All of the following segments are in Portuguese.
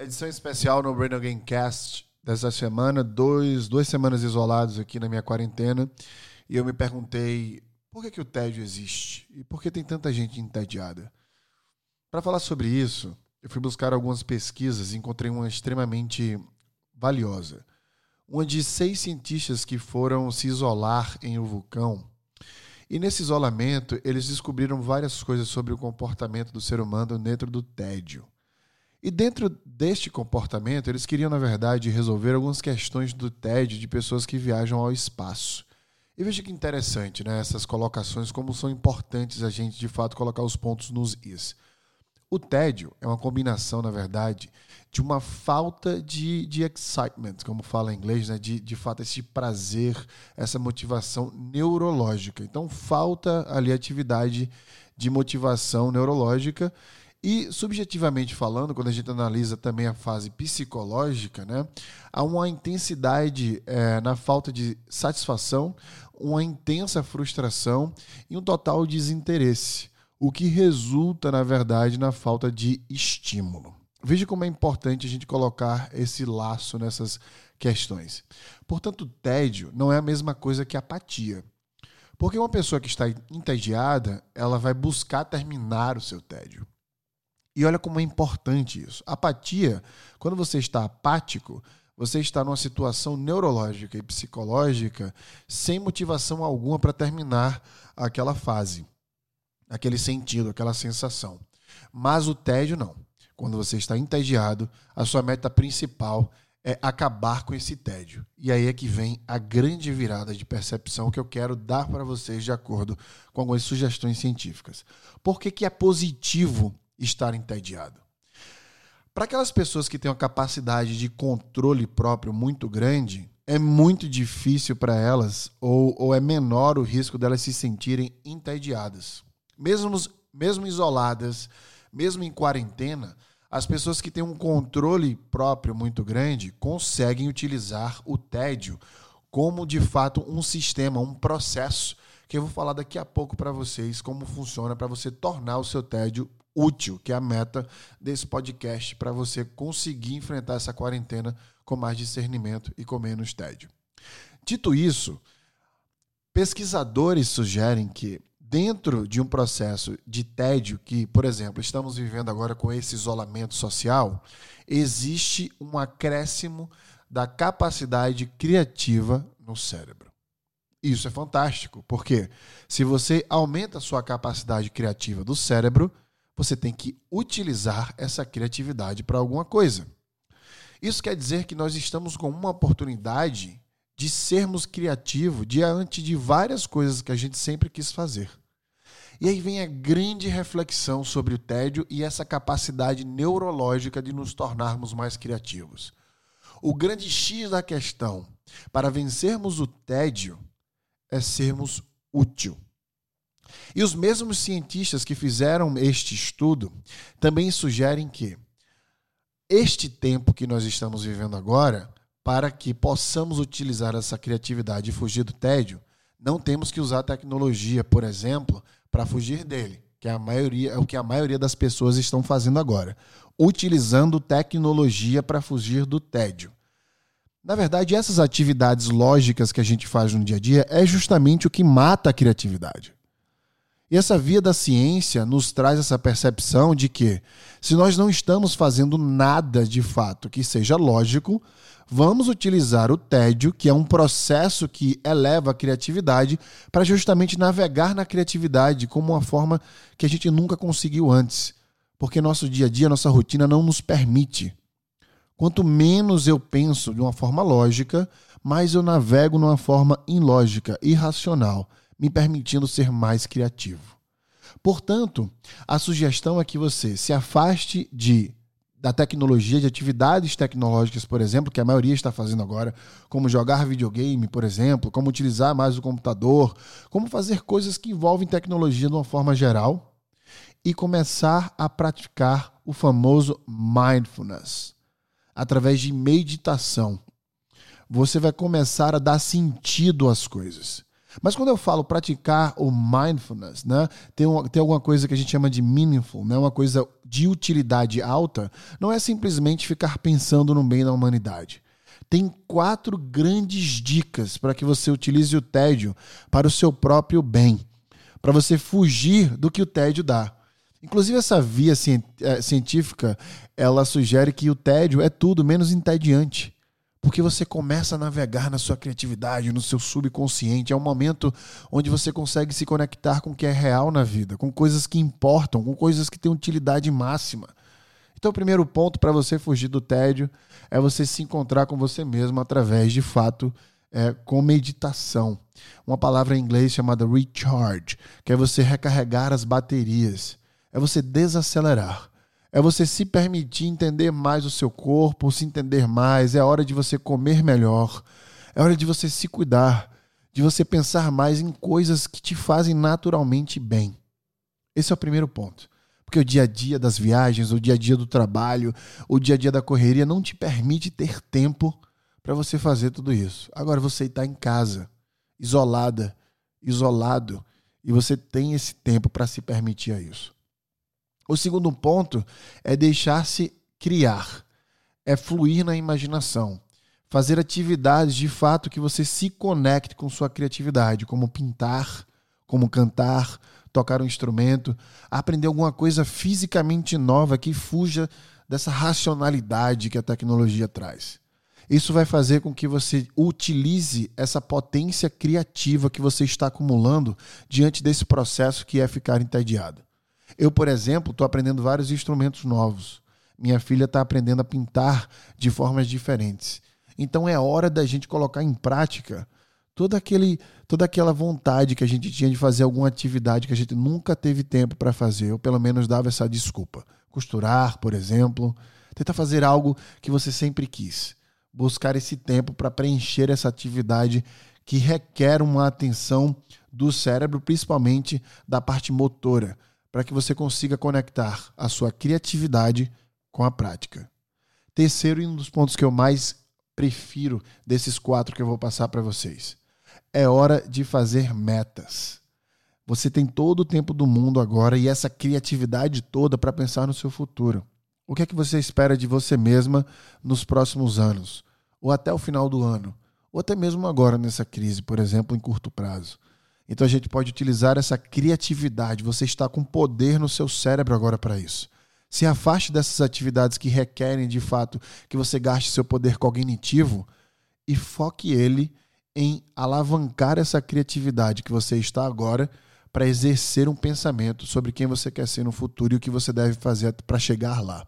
Edição especial no Brain Again Cast dessa semana, dois, duas semanas isolados aqui na minha quarentena, e eu me perguntei por que, que o tédio existe e por que tem tanta gente entediada. Para falar sobre isso, eu fui buscar algumas pesquisas e encontrei uma extremamente valiosa. Uma de seis cientistas que foram se isolar em um vulcão. E nesse isolamento, eles descobriram várias coisas sobre o comportamento do ser humano dentro do tédio. E dentro deste comportamento, eles queriam, na verdade, resolver algumas questões do TED de pessoas que viajam ao espaço. E veja que interessante, né? Essas colocações, como são importantes a gente, de fato, colocar os pontos nos is. O tédio é uma combinação, na verdade, de uma falta de, de excitement, como fala em inglês, né? de, de fato, esse prazer, essa motivação neurológica. Então, falta ali atividade de motivação neurológica e, subjetivamente falando, quando a gente analisa também a fase psicológica, né, há uma intensidade é, na falta de satisfação, uma intensa frustração e um total desinteresse, o que resulta, na verdade, na falta de estímulo. Veja como é importante a gente colocar esse laço nessas questões. Portanto, tédio não é a mesma coisa que apatia. Porque uma pessoa que está entediada, ela vai buscar terminar o seu tédio. E olha como é importante isso. Apatia, quando você está apático, você está numa situação neurológica e psicológica sem motivação alguma para terminar aquela fase, aquele sentido, aquela sensação. Mas o tédio não. Quando você está entediado, a sua meta principal é acabar com esse tédio. E aí é que vem a grande virada de percepção que eu quero dar para vocês de acordo com algumas sugestões científicas. Por que, que é positivo estar entediado. Para aquelas pessoas que têm uma capacidade de controle próprio muito grande, é muito difícil para elas, ou, ou é menor o risco delas se sentirem entediadas. Mesmo, mesmo isoladas, mesmo em quarentena, as pessoas que têm um controle próprio muito grande conseguem utilizar o tédio como de fato um sistema, um processo que eu vou falar daqui a pouco para vocês como funciona para você tornar o seu tédio útil, que é a meta desse podcast para você conseguir enfrentar essa quarentena com mais discernimento e com menos tédio. Dito isso, pesquisadores sugerem que dentro de um processo de tédio que, por exemplo, estamos vivendo agora com esse isolamento social, existe um acréscimo da capacidade criativa no cérebro. Isso é fantástico, porque se você aumenta a sua capacidade criativa do cérebro, você tem que utilizar essa criatividade para alguma coisa. Isso quer dizer que nós estamos com uma oportunidade de sermos criativos diante de várias coisas que a gente sempre quis fazer. E aí vem a grande reflexão sobre o tédio e essa capacidade neurológica de nos tornarmos mais criativos. O grande X da questão para vencermos o tédio é sermos útil. E os mesmos cientistas que fizeram este estudo também sugerem que este tempo que nós estamos vivendo agora, para que possamos utilizar essa criatividade e fugir do tédio, não temos que usar tecnologia, por exemplo, para fugir dele, que é a maioria, é o que a maioria das pessoas estão fazendo agora, utilizando tecnologia para fugir do tédio. Na verdade, essas atividades lógicas que a gente faz no dia a dia é justamente o que mata a criatividade. E essa via da ciência nos traz essa percepção de que, se nós não estamos fazendo nada de fato que seja lógico, vamos utilizar o tédio, que é um processo que eleva a criatividade, para justamente navegar na criatividade como uma forma que a gente nunca conseguiu antes. Porque nosso dia a dia, nossa rotina não nos permite. Quanto menos eu penso de uma forma lógica, mais eu navego numa forma ilógica, irracional me permitindo ser mais criativo. Portanto, a sugestão é que você se afaste de da tecnologia, de atividades tecnológicas, por exemplo, que a maioria está fazendo agora, como jogar videogame, por exemplo, como utilizar mais o computador, como fazer coisas que envolvem tecnologia de uma forma geral e começar a praticar o famoso mindfulness através de meditação. Você vai começar a dar sentido às coisas. Mas quando eu falo praticar o mindfulness, né, tem, uma, tem alguma coisa que a gente chama de meaningful, né, uma coisa de utilidade alta não é simplesmente ficar pensando no bem da humanidade. Tem quatro grandes dicas para que você utilize o tédio para o seu próprio bem, para você fugir do que o tédio dá. Inclusive essa via eh, científica, ela sugere que o tédio é tudo menos entediante. Porque você começa a navegar na sua criatividade, no seu subconsciente. É um momento onde você consegue se conectar com o que é real na vida, com coisas que importam, com coisas que têm utilidade máxima. Então, o primeiro ponto para você fugir do tédio é você se encontrar com você mesmo através, de fato, é, com meditação. Uma palavra em inglês chamada recharge, que é você recarregar as baterias, é você desacelerar. É você se permitir entender mais o seu corpo, se entender mais. É hora de você comer melhor. É hora de você se cuidar, de você pensar mais em coisas que te fazem naturalmente bem. Esse é o primeiro ponto. Porque o dia a dia das viagens, o dia a dia do trabalho, o dia a dia da correria não te permite ter tempo para você fazer tudo isso. Agora você está em casa, isolada, isolado, e você tem esse tempo para se permitir a isso. O segundo ponto é deixar-se criar, é fluir na imaginação, fazer atividades de fato que você se conecte com sua criatividade, como pintar, como cantar, tocar um instrumento, aprender alguma coisa fisicamente nova que fuja dessa racionalidade que a tecnologia traz. Isso vai fazer com que você utilize essa potência criativa que você está acumulando diante desse processo que é ficar entediado. Eu, por exemplo, estou aprendendo vários instrumentos novos. Minha filha está aprendendo a pintar de formas diferentes. Então é hora da gente colocar em prática toda, aquele, toda aquela vontade que a gente tinha de fazer alguma atividade que a gente nunca teve tempo para fazer, ou pelo menos dava essa desculpa. Costurar, por exemplo. Tentar fazer algo que você sempre quis. Buscar esse tempo para preencher essa atividade que requer uma atenção do cérebro, principalmente da parte motora para que você consiga conectar a sua criatividade com a prática. Terceiro, e um dos pontos que eu mais prefiro desses quatro que eu vou passar para vocês. É hora de fazer metas. Você tem todo o tempo do mundo agora e essa criatividade toda para pensar no seu futuro. O que é que você espera de você mesma nos próximos anos? Ou até o final do ano? Ou até mesmo agora nessa crise, por exemplo, em curto prazo? Então a gente pode utilizar essa criatividade. Você está com poder no seu cérebro agora para isso. Se afaste dessas atividades que requerem de fato que você gaste seu poder cognitivo e foque ele em alavancar essa criatividade que você está agora para exercer um pensamento sobre quem você quer ser no futuro e o que você deve fazer para chegar lá.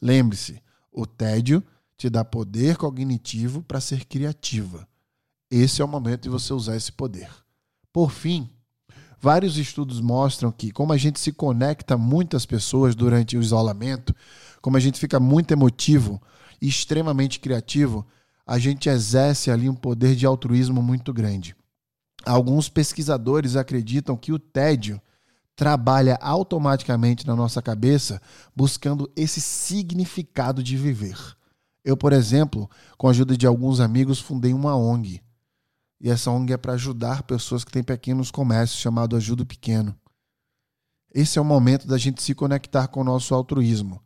Lembre-se, o tédio te dá poder cognitivo para ser criativa. Esse é o momento de você usar esse poder. Por fim, vários estudos mostram que, como a gente se conecta muitas pessoas durante o isolamento, como a gente fica muito emotivo e extremamente criativo, a gente exerce ali um poder de altruísmo muito grande. Alguns pesquisadores acreditam que o tédio trabalha automaticamente na nossa cabeça buscando esse significado de viver. Eu, por exemplo, com a ajuda de alguns amigos, fundei uma ONG e essa ONG é para ajudar pessoas que têm pequenos comércios, chamado Ajuda Pequeno. Esse é o momento da gente se conectar com o nosso altruísmo,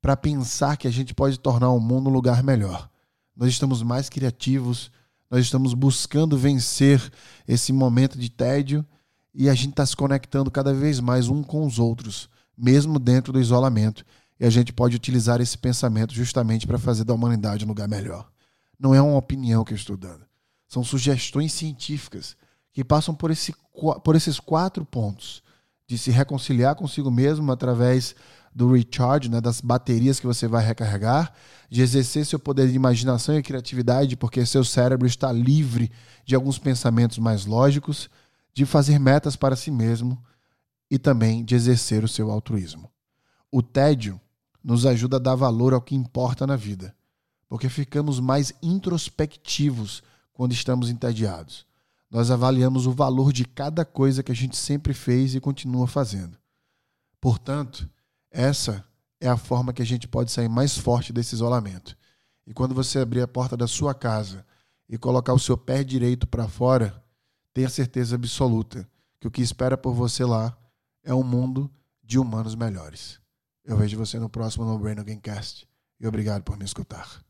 para pensar que a gente pode tornar o mundo um lugar melhor. Nós estamos mais criativos, nós estamos buscando vencer esse momento de tédio e a gente está se conectando cada vez mais um com os outros, mesmo dentro do isolamento. E a gente pode utilizar esse pensamento justamente para fazer da humanidade um lugar melhor. Não é uma opinião que eu estou dando. São sugestões científicas que passam por, esse, por esses quatro pontos: de se reconciliar consigo mesmo através do recharge, né, das baterias que você vai recarregar, de exercer seu poder de imaginação e criatividade, porque seu cérebro está livre de alguns pensamentos mais lógicos, de fazer metas para si mesmo e também de exercer o seu altruísmo. O tédio nos ajuda a dar valor ao que importa na vida, porque ficamos mais introspectivos quando estamos entediados. Nós avaliamos o valor de cada coisa que a gente sempre fez e continua fazendo. Portanto, essa é a forma que a gente pode sair mais forte desse isolamento. E quando você abrir a porta da sua casa e colocar o seu pé direito para fora, tenha certeza absoluta que o que espera por você lá é um mundo de humanos melhores. Eu vejo você no próximo No Brain Gamecast. E obrigado por me escutar.